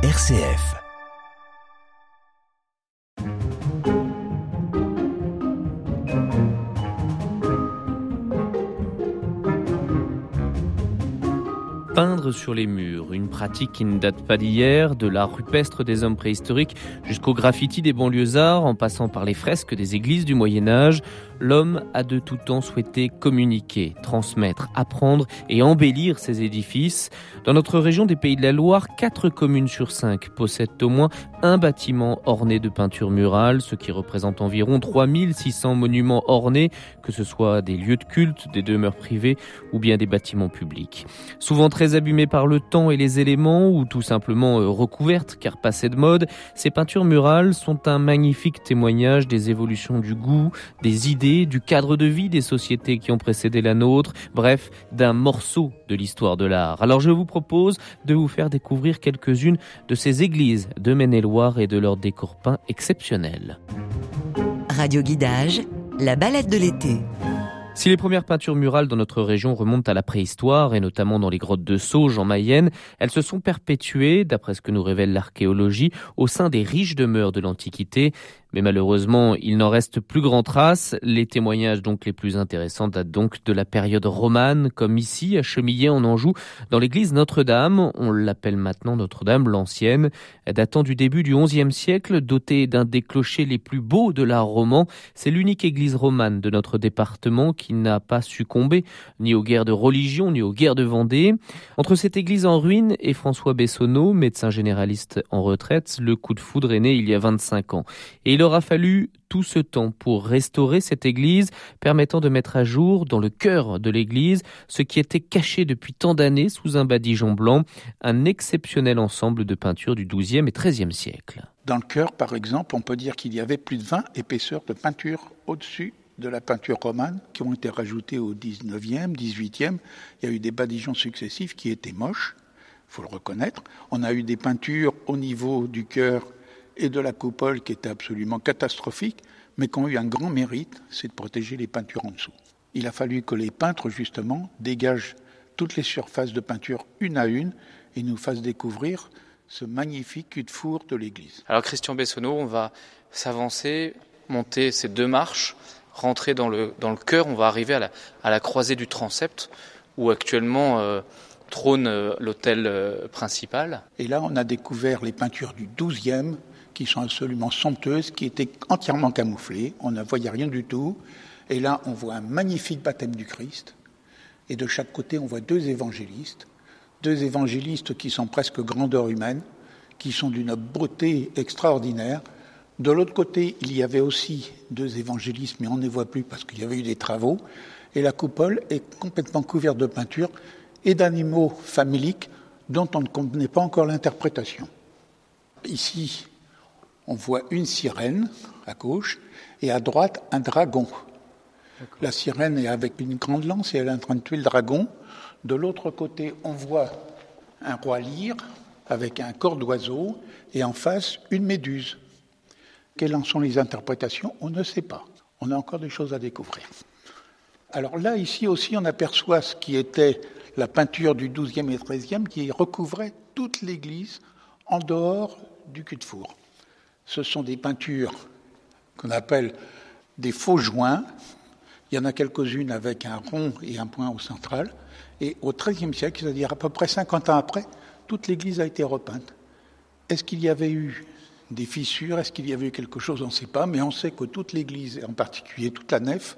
RCF. Peindre sur les murs, une pratique qui ne date pas d'hier, de l'art rupestre des hommes préhistoriques jusqu'au graffiti des banlieusards, en passant par les fresques des églises du Moyen Âge, l'homme a de tout temps souhaité communiquer, transmettre, apprendre et embellir ses édifices. Dans notre région des Pays de la Loire, quatre communes sur cinq possèdent au moins un bâtiment orné de peinture murale, ce qui représente environ 3600 monuments ornés, que ce soit des lieux de culte, des demeures privées ou bien des bâtiments publics. Souvent très abîmées par le temps et les éléments ou tout simplement euh, recouvertes car passées de mode, ces peintures murales sont un magnifique témoignage des évolutions du goût, des idées du cadre de vie des sociétés qui ont précédé la nôtre, bref, d'un morceau de l'histoire de l'art. Alors je vous propose de vous faire découvrir quelques-unes de ces églises de Maine-et-Loire et de leurs décors peints exceptionnels. Radio Guidage, la balade de l'été. Si les premières peintures murales dans notre région remontent à la préhistoire, et notamment dans les grottes de Sauge en Mayenne, elles se sont perpétuées, d'après ce que nous révèle l'archéologie, au sein des riches demeures de l'Antiquité. Mais malheureusement, il n'en reste plus grand trace. Les témoignages donc les plus intéressants datent donc de la période romane, comme ici à Chemillé en Anjou, dans l'église Notre-Dame. On l'appelle maintenant Notre-Dame l'ancienne, datant du début du XIe siècle, dotée d'un des clochers les plus beaux de l'art roman. C'est l'unique église romane de notre département qui n'a pas succombé ni aux guerres de religion ni aux guerres de Vendée. Entre cette église en ruine et François Bessonneau, médecin généraliste en retraite, le coup de foudre est né il y a 25 ans. Et il aura fallu tout ce temps pour restaurer cette église, permettant de mettre à jour dans le cœur de l'église ce qui était caché depuis tant d'années sous un badigeon blanc, un exceptionnel ensemble de peintures du XIIe et XIIIe siècle. Dans le cœur, par exemple, on peut dire qu'il y avait plus de 20 épaisseurs de peinture au-dessus de la peinture romane qui ont été rajoutées au 19e, 18e. Il y a eu des badigeons successifs qui étaient moches, il faut le reconnaître. On a eu des peintures au niveau du cœur et de la coupole qui étaient absolument catastrophiques, mais qui ont eu un grand mérite, c'est de protéger les peintures en dessous. Il a fallu que les peintres, justement, dégagent toutes les surfaces de peinture une à une et nous fassent découvrir ce magnifique cul de four de l'église. Alors Christian Bessonneau, on va s'avancer, monter ces deux marches, rentrer dans le, dans le cœur, on va arriver à la, à la croisée du transept, où actuellement euh, trône euh, l'hôtel euh, principal. Et là, on a découvert les peintures du 12e, qui sont absolument somptueuses, qui étaient entièrement camouflées. On ne voyait rien du tout. Et là, on voit un magnifique baptême du Christ. Et de chaque côté, on voit deux évangélistes. Deux évangélistes qui sont presque grandeur humaine, qui sont d'une beauté extraordinaire. De l'autre côté, il y avait aussi deux évangélistes, mais on ne les voit plus parce qu'il y avait eu des travaux. Et la coupole est complètement couverte de peinture et d'animaux faméliques dont on ne connaît pas encore l'interprétation. Ici, on voit une sirène à gauche et à droite un dragon. La sirène est avec une grande lance et elle est en train de tuer le dragon. De l'autre côté, on voit un roi lyre avec un corps d'oiseau et en face une méduse. Quelles en sont les interprétations On ne sait pas. On a encore des choses à découvrir. Alors là, ici aussi, on aperçoit ce qui était la peinture du XIIe et XIIIe qui recouvrait toute l'église en dehors du cul de four ce sont des peintures qu'on appelle des faux joints. Il y en a quelques-unes avec un rond et un point au central. Et au XIIIe siècle, c'est-à-dire à peu près 50 ans après, toute l'église a été repeinte. Est-ce qu'il y avait eu des fissures Est-ce qu'il y avait quelque chose On ne sait pas, mais on sait que toute l'église, et en particulier toute la nef,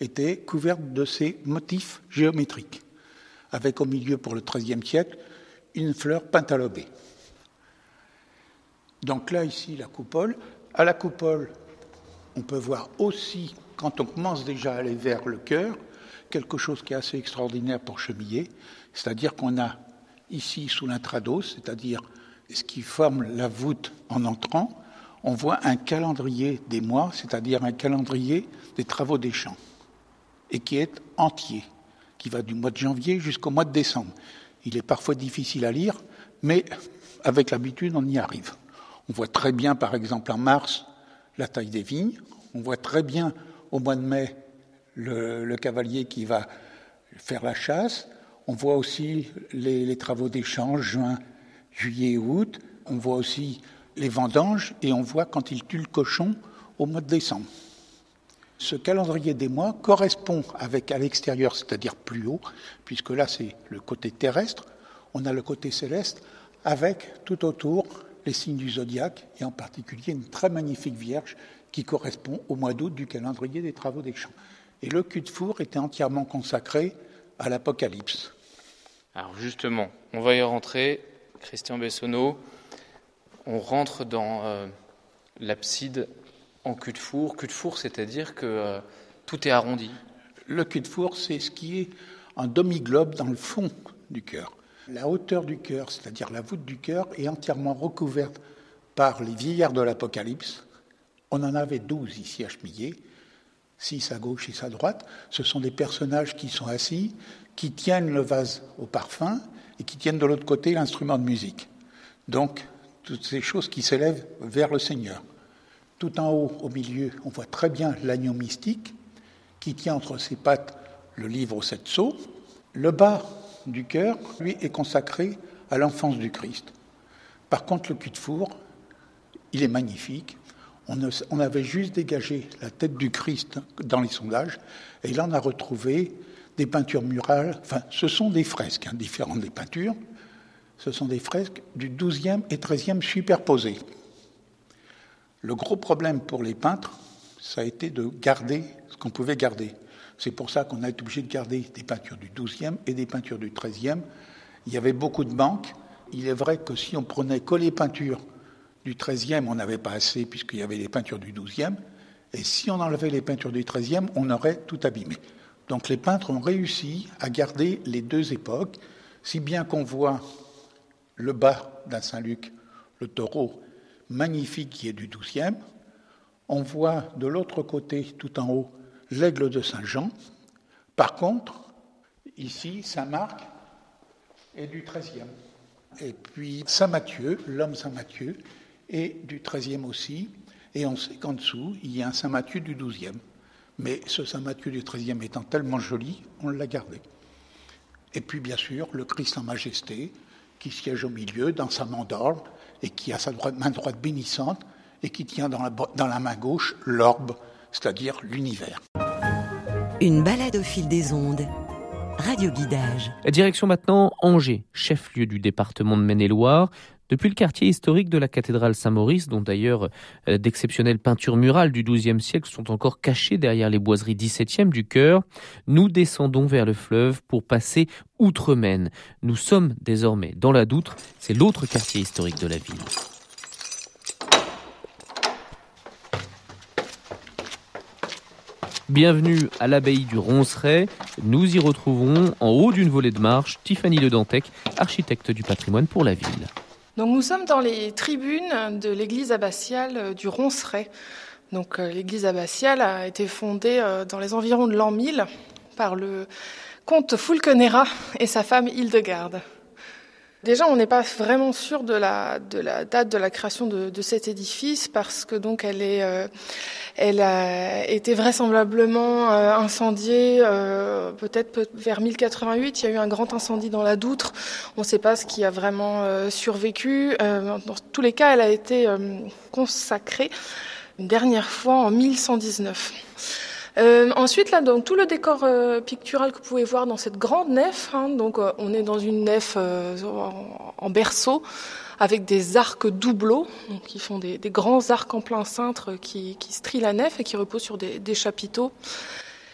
était couverte de ces motifs géométriques, avec au milieu, pour le XIIIe siècle, une fleur pentalobée. Donc là, ici, la coupole. À la coupole, on peut voir aussi, quand on commence déjà à aller vers le cœur, quelque chose qui est assez extraordinaire pour chemiller, c'est-à-dire qu'on a ici, sous l'intrados, c'est-à-dire ce qui forme la voûte en entrant, on voit un calendrier des mois, c'est-à-dire un calendrier des travaux des champs, et qui est entier, qui va du mois de janvier jusqu'au mois de décembre. Il est parfois difficile à lire, mais avec l'habitude, on y arrive. On voit très bien, par exemple, en mars, la taille des vignes. On voit très bien, au mois de mai, le, cavalier qui va faire la chasse. On voit aussi les, travaux d'échange, juin, juillet et août. on voit aussi les vendanges et on voit quand ils tuent le cochon au mois de décembre. Ce calendrier des mois correspond avec à l'extérieur, c'est-à-dire plus haut, puisque là c'est le côté terrestre, on a le côté céleste, avec tout autour les signes du zodiaque, et en particulier une très magnifique Vierge qui correspond au mois d'août du calendrier des travaux des champs. Et le cul de four était entièrement consacré à l'Apocalypse. Alors justement, on va y rentrer, Christian Bessonneau. On rentre dans euh, l'abside en cul de four. Cul de four, c'est-à-dire que euh, tout est arrondi. Le cul de four, c'est ce qui est un demi-globe dans le fond du cœur. La hauteur du cœur, c'est-à-dire la voûte du cœur, est entièrement recouverte par les vieillards de l'Apocalypse. On en avait douze ici à Chemillé, six à gauche, six à droite. Ce sont des personnages qui sont assis, qui tiennent le vase au parfum et qui tiennent de l'autre côté l'instrument de musique. Donc, toutes ces choses qui s'élèvent vers le Seigneur. Tout en haut, au milieu, on voit très bien l'agneau mystique qui tient entre ses pattes le livre aux sept sceaux. Le bas du cœur, lui, est consacré à l'enfance du Christ. Par contre, le cul de four, il est magnifique. On, avait juste dégagé la tête du Christ dans les sondages, et là on a retrouvé des peintures murales, enfin ce sont des fresques, hein, différentes des peintures, ce sont des fresques du XIIe et XIIIe superposées. Le gros problème pour les peintres, ça a été de garder ce qu'on pouvait garder. C'est pour ça qu'on a été obligé de garder des peintures du XIIe et des peintures du XIIIe. Il y avait beaucoup de manques. Il est vrai que si on prenait que les peintures du XIIIe, on n'avait pas assez puisqu'il y avait les peintures du XIIe. Et si on enlevait les peintures du XIIIe, on aurait tout abîmé. Donc les peintres ont réussi à garder les deux époques, si bien qu'on voit le bas d'un Saint-Luc, le taureau, magnifique qui est du XIIe. On voit de l'autre côté, tout en haut, l'aigle de Saint-Jean. Par contre, ici, Saint-Marc est du XIIIe. Et puis Saint-Matthieu, l'homme Saint-Matthieu, est du XIIIe aussi. Et on sait qu'en dessous, il y a un Saint-Matthieu du XIIe. Mais ce Saint-Matthieu du XIIIe étant tellement joli, on l'a gardé. Et puis, bien sûr, le Christ en majesté, qui siège au milieu dans sa main d'or et qui a sa main droite bénissante et qui tient dans la, dans la main gauche l'orbe, c'est-à-dire l'univers. Une balade au fil des ondes. Radio Guidage. Direction maintenant Angers, chef-lieu du département de Maine-et-Loire. Depuis le quartier historique de la cathédrale Saint-Maurice, dont d'ailleurs euh, d'exceptionnelles peintures murales du XIIe siècle sont encore cachées derrière les boiseries XVIIe du chœur, nous descendons vers le fleuve pour passer outre-Maine. Nous sommes désormais dans la Doutre, c'est l'autre quartier historique de la ville. Bienvenue à l'abbaye du Ronceret. Nous y retrouvons en haut d'une volée de marche Tiffany de Dantec, architecte du patrimoine pour la ville. Donc nous sommes dans les tribunes de l'église abbatiale du Ronceret. Donc euh, l'église abbatiale a été fondée euh, dans les environs de l'an 1000 par le comte Fulkenera et sa femme Hildegarde. Déjà, on n'est pas vraiment sûr de la, de la date de la création de, de cet édifice parce que donc elle est, euh, elle a été vraisemblablement euh, incendiée euh, peut-être vers 1088. Il y a eu un grand incendie dans la Doutre. On ne sait pas ce qui a vraiment survécu. dans tous les cas, elle a été consacrée une dernière fois en 1119. Euh, ensuite, là, donc tout le décor euh, pictural que vous pouvez voir dans cette grande nef, hein, donc euh, on est dans une nef en, berceau avec des arcs doubleaux, donc qui font des, des, grands arcs en plein cintre qui, qui strient la nef et qui reposent sur des, des chapiteaux.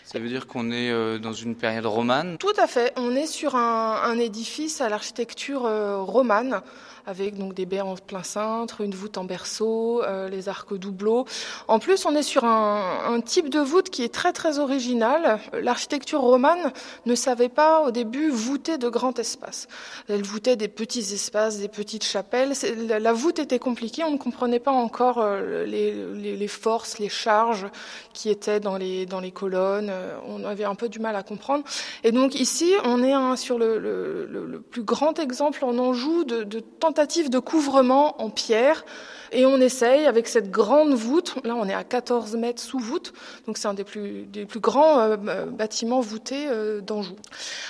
Ça veut dire qu'on est dans une période romane? Tout à fait. On est sur un, un édifice à l'architecture romane avec donc des baies en plein cintre, une voûte en berceau, euh, les arcs doubleaux. En plus, on est sur un, type de voûte qui est très très original. L'architecture romane ne savait pas au début voûter de grands espaces. Elle voûtait des petits espaces, des petites chapelles. La, voûte était compliquée, on ne comprenait pas encore euh, les, forces, les charges qui étaient dans les, dans les colonnes. Euh, on avait un peu du mal à comprendre. Et donc ici, on est sur le, plus grand exemple en Anjou de, de tentative tentative de couvrement en pierre et on essaye avec cette grande voûte, là on est à 14 mètres sous voûte, donc c'est un des plus, des plus grands euh, bâtiments voûtés euh, d'Anjou.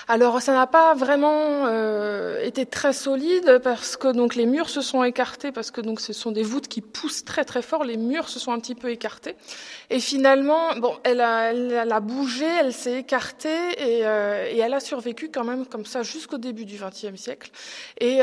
Alors ça n'a pas vraiment euh, été très solide parce que donc les murs se sont écartés, parce que donc ce sont des voûtes qui poussent très très fort, les murs se sont un petit peu écartés. Et finalement, bon, elle a, elle a bougé, elle s'est écartée et, et, elle a survécu quand même comme ça jusqu'au début du XXe siècle. Et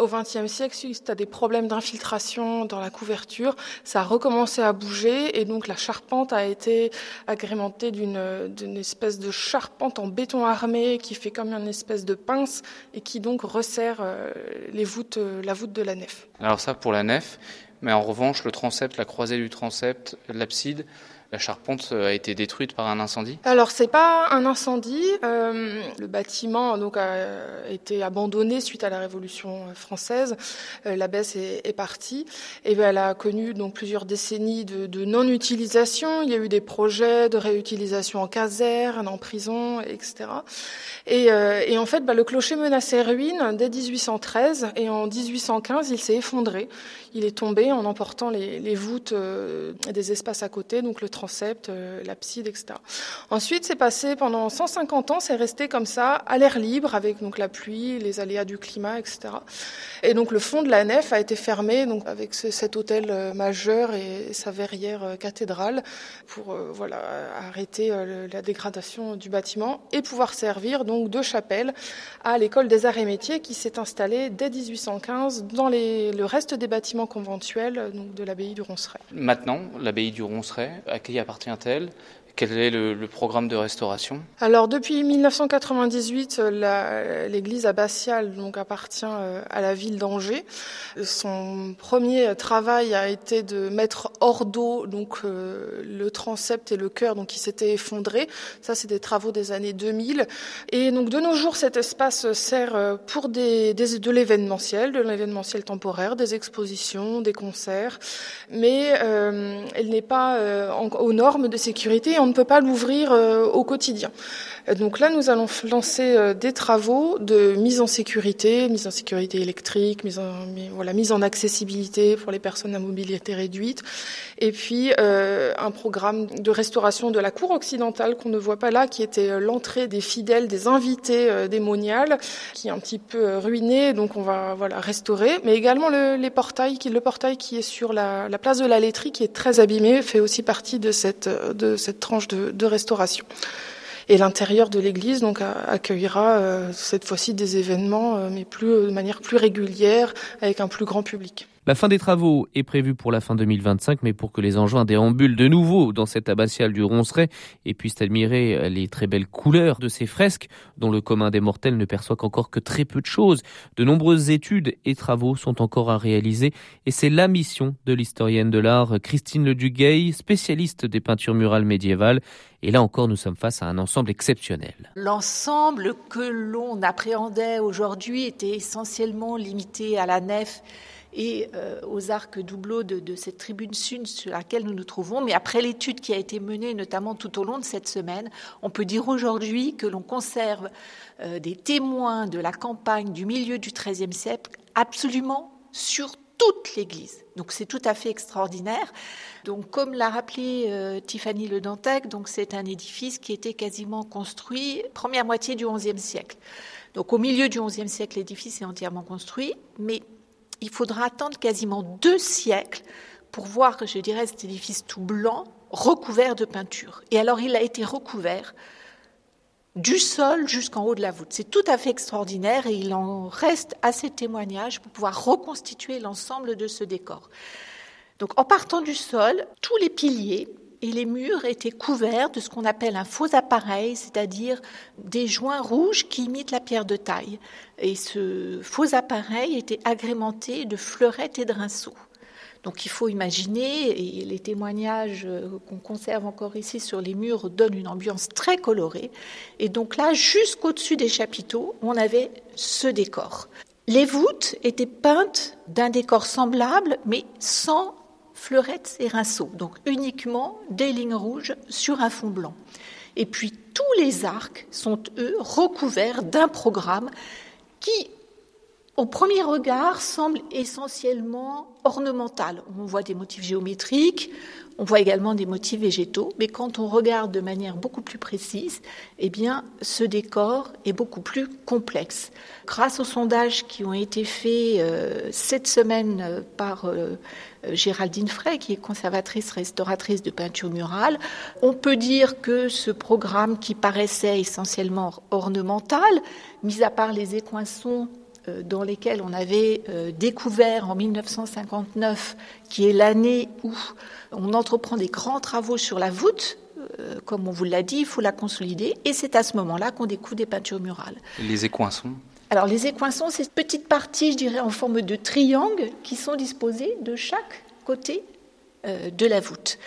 au XXe siècle, suite à des problèmes d'infiltration dans la couverture, ça a recommencé à bouger et donc la charpente a été agrémentée d'une espèce de charpente en béton armé qui fait comme une espèce de pince et qui donc resserre euh, les voûtes, euh, la voûte de la nef. Alors ça pour la nef, mais en revanche le transept, la croisée du transept, l'abside, la charpente a été détruite par un incendie? Alors c'est pas un incendie. Euh, le bâtiment donc a été abandonné suite à la Révolution française. Euh, la baisse est, partie et ben, elle a connu donc plusieurs décennies de, non-utilisation. Il y a eu des projets de réutilisation en caserne, en prison, etc. Et, euh, et en fait, ben, le clocher menaçait ruine dès 1813 et en 1815 il s'est effondré. Il est tombé en emportant les, les voûtes euh, des espaces à côté, donc le euh, l'abside, etc. Ensuite, c'est passé pendant 150 ans, c'est resté comme ça, à l'air libre, avec donc la pluie, les aléas du climat, etc. Et donc le fond de la nef a été fermé, donc avec ce, cet hôtel euh, majeur et sa verrière euh, cathédrale, pour voilà arrêter la dégradation du bâtiment et pouvoir servir donc de chapelle à l'école des arts et métiers qui s'est installée dès 1815 dans le reste des bâtiments conventuels donc de l'abbaye du Ronceret. Maintenant, l'abbaye du Ronceret, à qui appartient-elle? Quel est le, programme de restauration Alors depuis 1998, l'église abbatiale donc appartient euh, à la ville d'Angers. Son premier travail a été de mettre hors d'eau donc euh, le transept et le chœur donc qui s'était effondré. Ça c'est des travaux des années 2000 et donc de nos jours cet espace sert euh, pour des, de l'événementiel, de l'événementiel temporaire, des expositions, des concerts, mais euh, elle n'est pas euh, aux normes de sécurité on ne peut pas l'ouvrir euh, au quotidien. Donc là, nous allons lancer euh, des travaux de mise en sécurité, mise en sécurité électrique, mise en, voilà, mise en accessibilité pour les personnes à mobilité réduite, et puis euh, un programme de restauration de la cour occidentale qu'on ne voit pas là, qui était l'entrée des fidèles, des invités des moniales, qui est un petit peu ruiné, donc on va voilà restaurer, mais également le, les portails, qui, le portail qui est sur la, la place de la laiterie, qui est très abîmé, fait aussi partie de cette de cette tranche de, de restauration. Et l'intérieur de l'église donc accueillera euh, cette fois-ci des événements, euh, mais plus de manière plus régulière, avec un plus grand public. La fin des travaux est prévue pour la fin 2025, mais pour que les engins déambulent de nouveau dans cette abbatiale du Ronceret et puissent admirer les très belles couleurs de ces fresques, dont le commun des mortels ne perçoit qu'encore que très peu de choses. De nombreuses études et travaux sont encore à réaliser, et c'est la mission de l'historienne de l'art Christine Le Duguay, spécialiste des peintures murales médiévales. Et là encore, nous sommes face à un ensemble exceptionnel. L'ensemble que l'on appréhendait aujourd'hui était essentiellement limité à la nef et euh, aux arcs doubleaux de, cette tribune sud sur laquelle nous nous trouvons. Mais après l'étude qui a été menée, notamment tout au long de cette semaine, on peut dire aujourd'hui que l'on conserve euh, des témoins de la campagne du milieu du XIIIe siècle absolument sur toute l'Église. Donc c'est tout à fait extraordinaire. Donc comme l'a rappelé euh, Tiffany Le Dantec, donc c'est un édifice qui était quasiment construit première moitié du XIe siècle. Donc au milieu du XIe siècle, l'édifice est entièrement construit, mais il faudra attendre quasiment deux siècles pour voir, je dirais, cet édifice tout blanc recouvert de peinture. Et alors il a été recouvert du sol jusqu'en haut de la voûte. C'est tout à fait extraordinaire et il en reste assez de témoignages pour pouvoir reconstituer l'ensemble de ce décor. Donc en partant du sol, tous les piliers et les murs étaient couverts de ce qu'on appelle un faux appareil, c'est-à-dire des joints rouges qui imitent la pierre de taille. Et ce faux appareil était agrémenté de fleurettes et de rinceaux. Donc il faut imaginer, et les témoignages qu'on conserve encore ici sur les murs donnent une ambiance très colorée. Et donc là, jusqu'au-dessus des chapiteaux, on avait ce décor. Les voûtes étaient peintes d'un décor semblable, mais sans fleurettes et rinceaux, donc uniquement des lignes rouges sur un fond blanc. Et puis tous les arcs sont, eux, recouverts d'un programme qui au premier regard, semble essentiellement ornemental. On voit des motifs géométriques, on voit également des motifs végétaux, mais quand on regarde de manière beaucoup plus précise, eh bien, ce décor est beaucoup plus complexe. Grâce aux sondages qui ont été faits euh, cette semaine euh, par euh, Géraldine Frey, qui est conservatrice restauratrice de peinture murale, on peut dire que ce programme qui paraissait essentiellement ornemental, mis à part les écoinçons dans lesquels on avait euh, découvert en 1959, qui est l'année où on entreprend des grands travaux sur la voûte, euh, comme on vous l'a dit, il faut la consolider, et c'est à ce moment-là qu'on découvre des peintures murales. Les écoinçons Alors les écoinçons, c'est ces petites parties, je dirais, en forme de triangle, qui sont disposées de chaque côté de la voûte.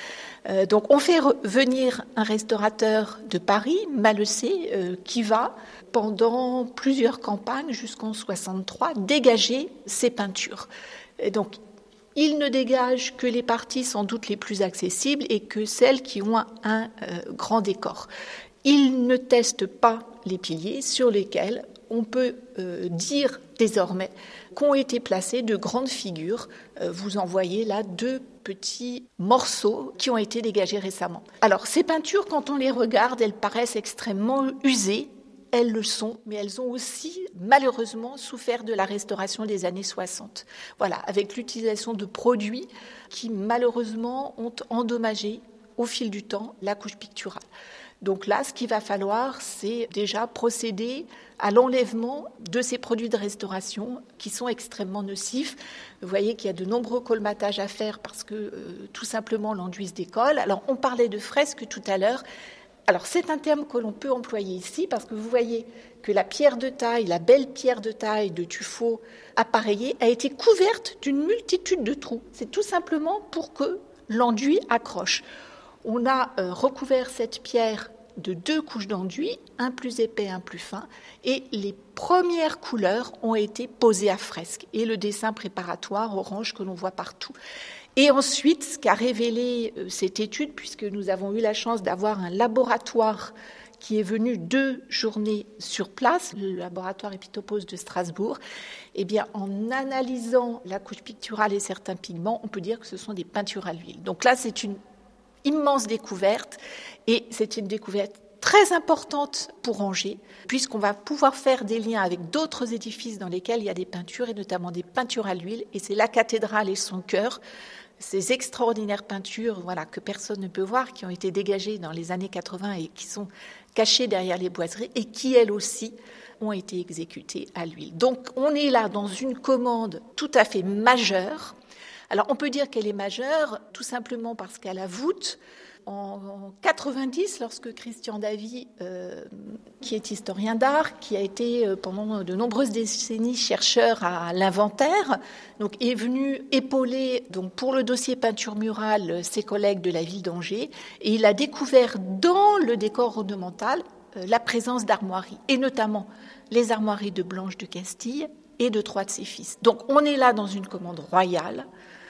Donc on fait venir un restaurateur de Paris, Malessé, qui va pendant plusieurs campagnes jusqu'en 63 dégager ces peintures. Donc il ne dégage que les parties sans doute les plus accessibles et que celles qui ont un, euh, grand décor. Il ne teste pas les piliers sur lesquels on peut euh, dire désormais qu'ont été placées de grandes figures. Euh, vous en voyez là deux petits morceaux qui ont été dégagés récemment. Alors ces peintures, quand on les regarde, elles paraissent extrêmement usées, elles le sont, mais elles ont aussi malheureusement souffert de la restauration des années 60. Voilà, avec l'utilisation de produits qui malheureusement ont endommagé au fil du temps la couche picturale. Donc là, ce qu'il va falloir, c'est déjà procéder à l'enlèvement de ces produits de restauration qui sont extrêmement nocifs. Vous voyez qu'il y a de nombreux colmatages à faire parce que euh, tout simplement l'enduit se décolle. Alors on parlait de fresques tout à l'heure. Alors c'est un terme que l'on peut employer ici parce que vous voyez que la pierre de taille, la belle pierre de taille de tuffeau appareillée a été couverte d'une multitude de trous. C'est tout simplement pour que l'enduit accroche. On a euh, recouvert cette pierre de deux couches d'enduit, un plus épais, un plus fin, et les premières couleurs ont été posées à fresque et le dessin préparatoire orange que l'on voit partout. Et ensuite, ce qu'a révélé euh, cette étude, puisque nous avons eu la chance d'avoir un laboratoire qui est venu deux journées sur place, le laboratoire Epitopos de Strasbourg, eh bien, en analysant la couche picturale et certains pigments, on peut dire que ce sont des peintures à l'huile. Donc là, c'est une immense découverte et c'est une découverte très importante pour Angers, puisqu'on va pouvoir faire des liens avec d'autres édifices dans lesquels il y a des peintures, et notamment des peintures à l'huile, et c'est la cathédrale et son cœur ces extraordinaires peintures voilà, que personne ne peut voir, qui ont été dégagées dans les années 80 et qui sont cachées derrière les boiseries et qui, elles aussi, ont été exécutées à l'huile. Donc on est là dans une commande tout à fait majeure. Alors on peut dire qu'elle est majeure tout simplement parce qu'à la voûte, en 90, lorsque Christian Davy, euh, qui est historien d'art, qui a été euh, pendant de nombreuses décennies chercheur à l'inventaire, donc est venu épauler donc pour le dossier peinture murale ses collègues de la ville d'Angers, et il a découvert dans le décor ornemental euh, la présence d'armoiries, et notamment les armoiries de Blanche de Castille et de trois de ses fils. Donc on est là dans une commande royale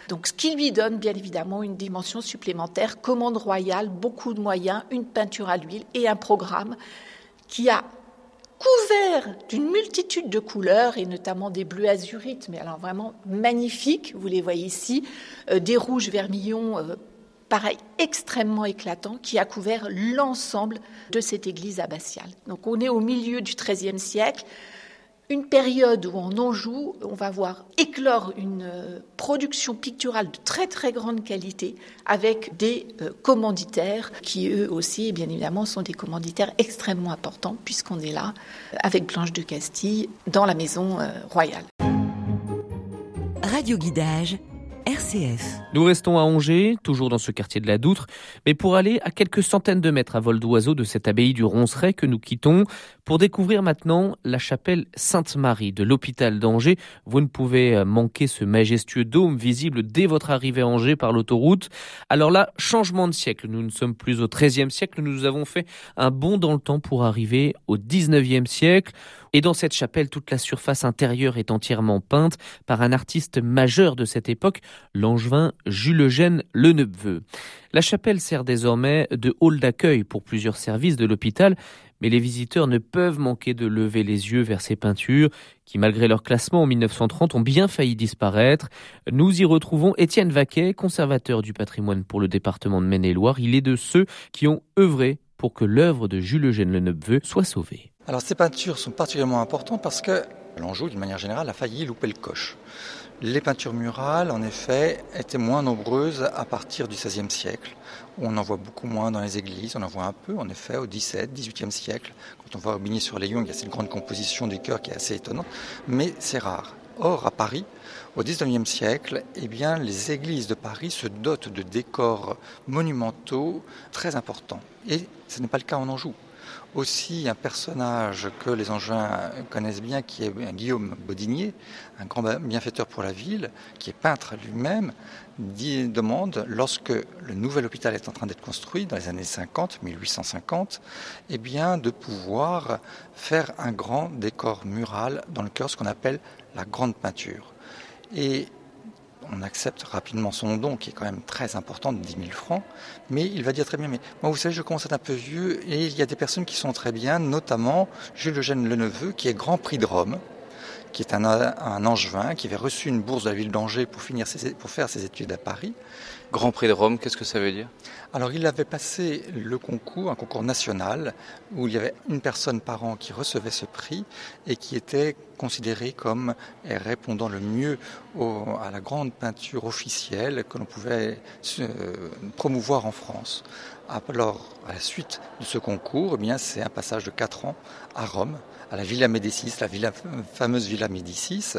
donc, ce qui lui donne bien évidemment une dimension supplémentaire, commande royale, beaucoup de moyens, une peinture à l'huile et un programme qui a couvert d'une multitude de couleurs et notamment des bleus azurites, mais alors vraiment magnifiques, vous les voyez ici, euh, des rouges vermillons, euh, pareil, extrêmement éclatants, qui a couvert l'ensemble de cette église abbatiale. Donc on est au milieu du XIIIe siècle, une période où en Anjou, on va voir éclore une euh, production picturale de très très grande qualité avec des euh, commanditaires qui eux aussi, bien évidemment, sont des commanditaires extrêmement importants puisqu'on est là euh, avec Blanche de Castille dans la maison royale. Radio Guidage Nous restons à Angers, toujours dans ce quartier de la Doutre, mais pour aller à quelques centaines de mètres à vol d'oiseau de cette abbaye du Ronceret que nous quittons, pour découvrir maintenant la chapelle Sainte-Marie de l'hôpital d'Angers. Vous ne pouvez euh, manquer ce majestueux dôme visible dès votre arrivée à Angers par l'autoroute. Alors là, changement de siècle. Nous ne sommes plus au XIIIe siècle, nous avons fait un bond dans le temps pour arriver au XIXe siècle. Et dans cette chapelle, toute la surface intérieure est entièrement peinte par un artiste majeur de cette époque, l'angevin Jules Eugène Leneveu. La chapelle sert désormais de hall d'accueil pour plusieurs services de l'hôpital, mais les visiteurs ne peuvent manquer de lever les yeux vers ces peintures qui, malgré leur classement en 1930, ont bien failli disparaître. Nous y retrouvons Étienne Vaquet, conservateur du patrimoine pour le département de Maine-et-Loire. Il est de ceux qui ont œuvré pour que l'œuvre de Jules Eugène Leneveu soit sauvée. Alors ces peintures sont particulièrement importantes parce que l'Anjou, d'une manière générale, a failli louper le coche. Les peintures murales, en effet, étaient moins nombreuses à partir du XVIe siècle. On en voit beaucoup moins dans les églises, on en voit un peu, en effet, au XVIIe, XVIIIe siècle. Quand on voit Aubigny sur Young, il y a cette grande composition du cœur qui est assez étonnante, mais c'est rare. Or, à Paris, au XIXe siècle, eh bien, les églises de Paris se dotent de décors monumentaux très importants. Et ce n'est pas le cas en Anjou aussi un personnage que les Angevins connaissent bien, qui est Guillaume Bodinier, un grand bienfaiteur pour la ville, qui est peintre lui-même, demande, lorsque le nouvel hôpital est en train d'être construit, dans les années 50, 1850, eh bien, de pouvoir faire un grand décor mural dans le cœur, ce qu'on appelle la grande peinture. Et on accepte rapidement son don, qui est quand même très important, de 10 000 francs, mais il va dire très bien, mais moi vous savez, je commence à être un peu vieux, et il y a des personnes qui sont très bien, notamment Jules Eugène Leneveu, qui est Grand Prix de Rome, qui est un, un angevin, qui avait reçu une bourse de la ville d'Angers pour, finir pour faire ses études à Paris. Grand Prix de Rome, qu'est-ce que ça veut dire? Alors il avait passé le concours, un concours national, où il y avait une personne par an qui recevait ce prix et qui était considéré comme répondant le mieux à la grande peinture officielle que l'on pouvait promouvoir en France. Alors, à la suite de ce concours, eh bien, c'est un passage de 4 ans à Rome, la Villa Médicis, la fameuse Villa Médicis,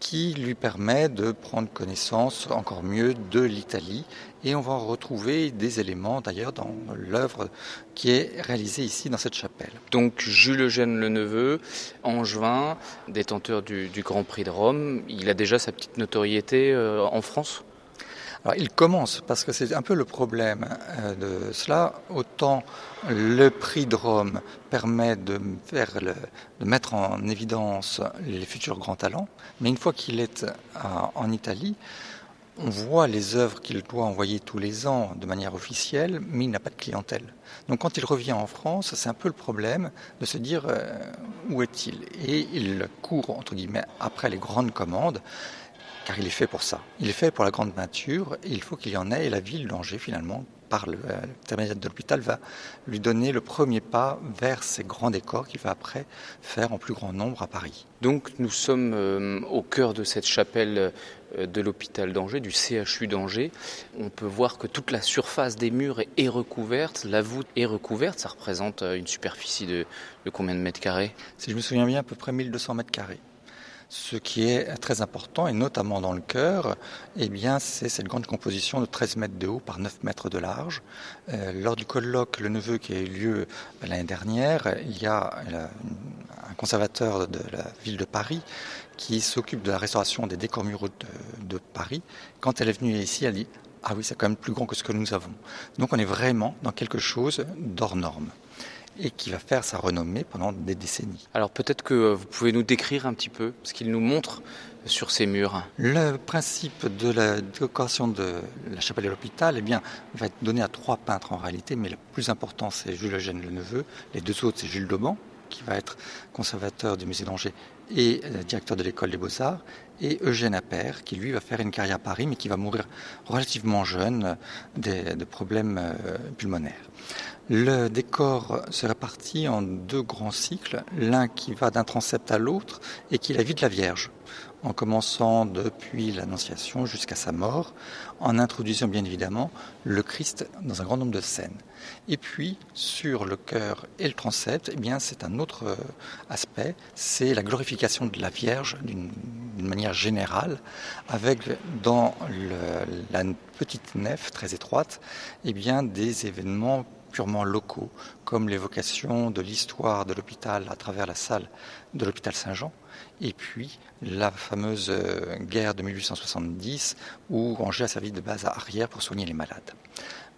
qui lui permet de prendre connaissance encore mieux de l'Italie. Et on va retrouver des éléments d'ailleurs dans l'œuvre qui est réalisée ici dans cette chapelle. Donc Jules Eugène Le Neveu, angevin, détenteur du, du Grand Prix de Rome, il a déjà sa petite notoriété euh, en France? Alors, il commence, parce que c'est un peu le problème euh, de cela. Autant le prix de Rome permet de, faire de mettre en évidence les futurs grands talents, mais une fois qu'il est en Italie, on voit les œuvres qu'il doit envoyer tous les ans de manière officielle, mais il n'a pas de clientèle. Donc quand il revient en France, c'est un peu le problème de se dire euh, où est-il? Et il court, entre guillemets, après les grandes commandes car il est fait pour ça. Il est fait pour la grande peinture et il faut qu'il y en ait et la ville d'Angers finalement par le l'intermédiaire de l'hôpital va lui donner le premier pas vers ces grands décors qu'il va après faire en plus grand nombre à Paris. Donc nous sommes euh, au cœur de cette chapelle euh, de l'hôpital d'Angers, du CHU d'Angers. On peut voir que toute la surface des murs est recouverte, la voûte est recouverte, ça représente euh, une superficie de, de combien de mètres carrés? Si je me souviens bien, à peu près 1200 mètres carrés. Ce qui est très important, et notamment dans le cœur, eh c'est cette grande composition de 13 mètres de haut par 9 mètres de large. Euh, lors du colloque Le Neveu qui a eu lieu l'année dernière, il y a un conservateur de la ville de Paris qui s'occupe de la restauration des décors muraux de, de Paris. Quand elle est venue ici, elle dit ah oui, c'est quand même plus grand que ce que nous avons. Donc on est vraiment dans quelque chose d'hors norme et qui va faire sa renommée pendant des décennies. Alors peut-être que vous pouvez nous décrire un petit peu ce qu'il nous montre sur ces murs. Le principe de la décoration de la chapelle de l'hôpital eh bien, va être donné à trois peintres en réalité, mais le plus important c'est Jules Eugène Le Neveu, les deux autres c'est Jules Dauban, qui va être conservateur du musée d'Angers et euh, directeur de l'école des beaux-arts, et Eugène Appert, qui lui va faire une carrière à Paris, mais qui va mourir relativement jeune de problèmes euh, pulmonaires. Le décor se répartit en deux grands cycles, l'un qui va d'un transept à l'autre et qui est la vie de la Vierge, en commençant depuis l'Annonciation jusqu'à sa mort, en introduisant bien évidemment le Christ dans un grand nombre de scènes. Et puis sur le cœur et le transept, eh bien c'est un autre euh, aspect, c'est la glorification de la Vierge d'une manière générale, avec dans la petite nef très étroite, eh bien des événements purement locaux, comme l'évocation de l'histoire de l'hôpital à travers la salle de l'hôpital Saint-Jean, et puis la fameuse euh, guerre de 1870 où Angers a servi de base arrière pour soigner les malades.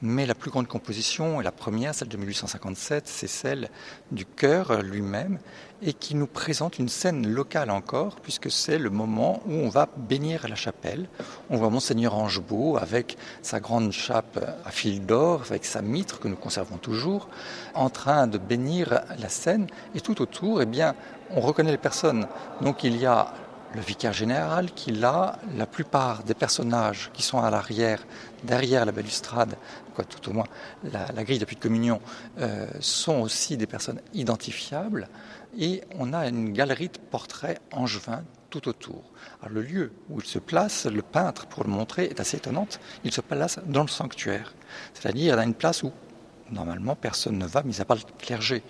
Mais la plus grande composition, et la première, celle de 1857, c'est celle du chœur lui-même, et qui nous présente une scène locale encore, puisque c'est le moment où on va bénir la chapelle. On voit Monseigneur Angebeau avec sa grande chape à fil d'or, avec sa mitre que nous conservons toujours, en train de bénir la scène, et tout autour, eh bien, on reconnaît les personnes. Donc il y a le vicaire général qui là, la plupart des personnages qui sont à l'arrière, derrière la balustrade, quoi, tout au moins la, grille d'appui de communion, euh, sont aussi des personnes identifiables. Et on a une galerie de portraits angevins tout autour. Alors, le lieu où il se place, le peintre, pour le montrer, est assez étonnante. Il se place dans le sanctuaire, c'est-à-dire dans une place où normalement personne ne va, mis à part le clergé.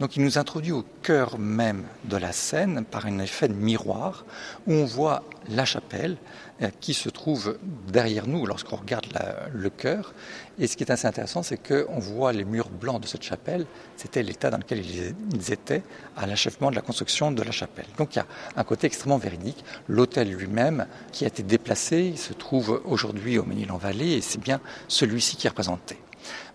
Donc il nous introduit au cœur même de la scène par un effet de miroir où on voit la chapelle euh, qui se trouve derrière nous lorsqu'on regarde le chœur. Et ce qui est assez intéressant, c'est qu'on voit les murs blancs de cette chapelle. C'était l'état dans lequel ils étaient à l'achèvement de la construction de la chapelle. Donc il y a un côté extrêmement véridique. L'hôtel lui-même, qui a été déplacé, se trouve aujourd'hui au Ménil-en-Vallée et c'est bien celui-ci qui est représenté.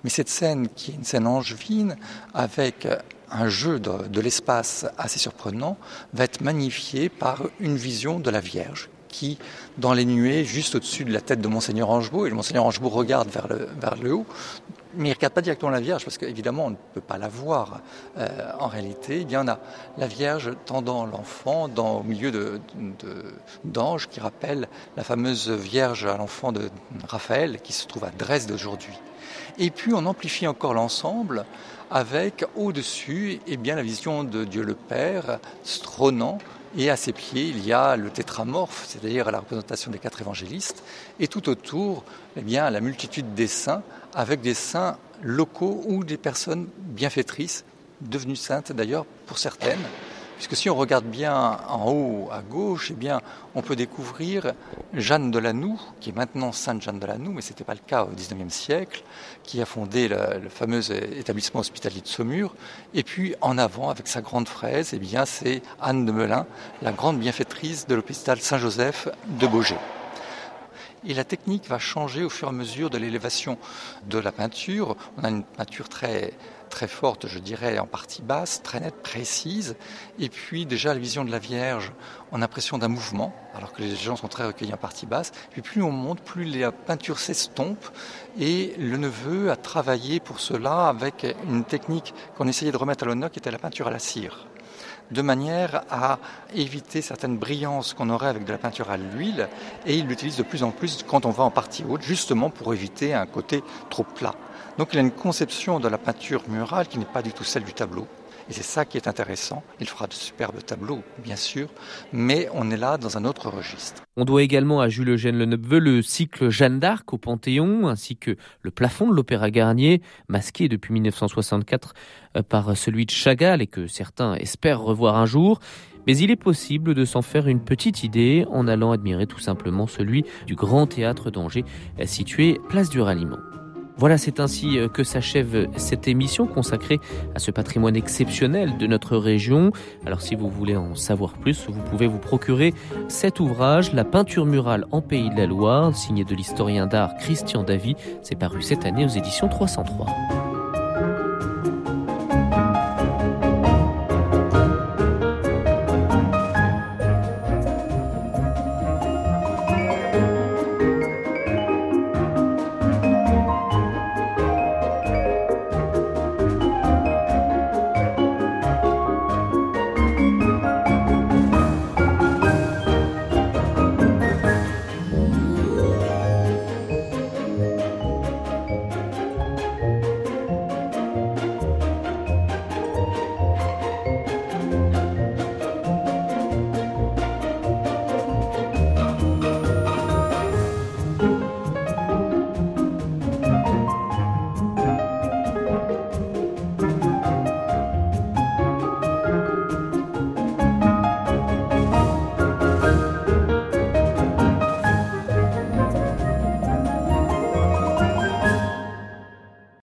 Mais cette scène, qui est une scène angevine, avec un jeu de, l'espace assez surprenant, va être magnifiée par une vision de la Vierge qui, dans les nuées, juste au-dessus de la tête de Monseigneur Angebot, et le Monseigneur Angebot regarde vers le, haut, mais il ne regarde pas directement la Vierge, parce qu'évidemment, on ne peut pas la voir euh, en réalité. Eh bien, on a la Vierge tendant l'enfant au milieu d'anges qui rappellent la fameuse Vierge à l'enfant de Raphaël, qui se trouve à Dresde aujourd'hui. Et puis on amplifie encore l'ensemble avec au-dessus eh bien, la vision de Dieu le Père trônant et à ses pieds, il y a le tétramorphe, c'est-à-dire la représentation des quatre évangélistes, et tout autour, eh bien, la multitude des saints, avec des saints locaux ou des personnes bienfaitrices, devenues saintes d'ailleurs pour certaines, Puisque si on regarde bien en haut à gauche, eh on peut découvrir Jeanne de Lanoux, qui est maintenant Sainte Jeanne de Lanoux, mais ce n'était pas le cas au XIXe siècle, qui a fondé le, fameux établissement hospitalier de Saumur. Et puis en avant, avec sa grande fraise, eh bien, c'est Anne de Melun, la grande bienfaitrice de l'hôpital Saint-Joseph de Beaugé. Et la technique va changer au fur et à mesure de l'élévation de la peinture. On a une peinture très très forte, je dirais, en partie basse, très nette, précise. Et puis déjà la vision de la Vierge, on a l'impression d'un mouvement, alors que les gens sont très recueillis en partie basse. Puis plus on monte, plus la peinture s'estompe. Et le neveu a travaillé pour cela avec une technique qu'on essayait de remettre à l'honneur, qui était la peinture à la cire de manière à éviter certaines brillances qu'on aurait avec de la peinture à l'huile, et il l'utilise de plus en plus quand on va en partie haute, justement pour éviter un côté trop plat. Donc il a une conception de la peinture murale qui n'est pas du tout celle du tableau. Et c'est ça qui est intéressant. Il fera de superbes tableaux, bien sûr, mais on est là dans un autre registre. On doit également à Jules Eugène Leneveu le cycle Jeanne d'Arc au Panthéon, ainsi que le plafond de l'Opéra Garnier, masqué depuis 1964 euh, par celui de Chagall et que certains espèrent revoir un jour. Mais il est possible de s'en faire une petite idée en allant admirer tout simplement celui du Grand Théâtre d'Angers, situé place du Ralliement. Voilà, c'est ainsi euh, que s'achève cette émission consacrée à ce patrimoine exceptionnel de notre région. Alors si vous voulez en savoir plus, vous pouvez vous procurer cet ouvrage, La peinture murale en Pays de la Loire, signé de l'historien d'art Christian Davy. C'est paru cette année aux éditions 303.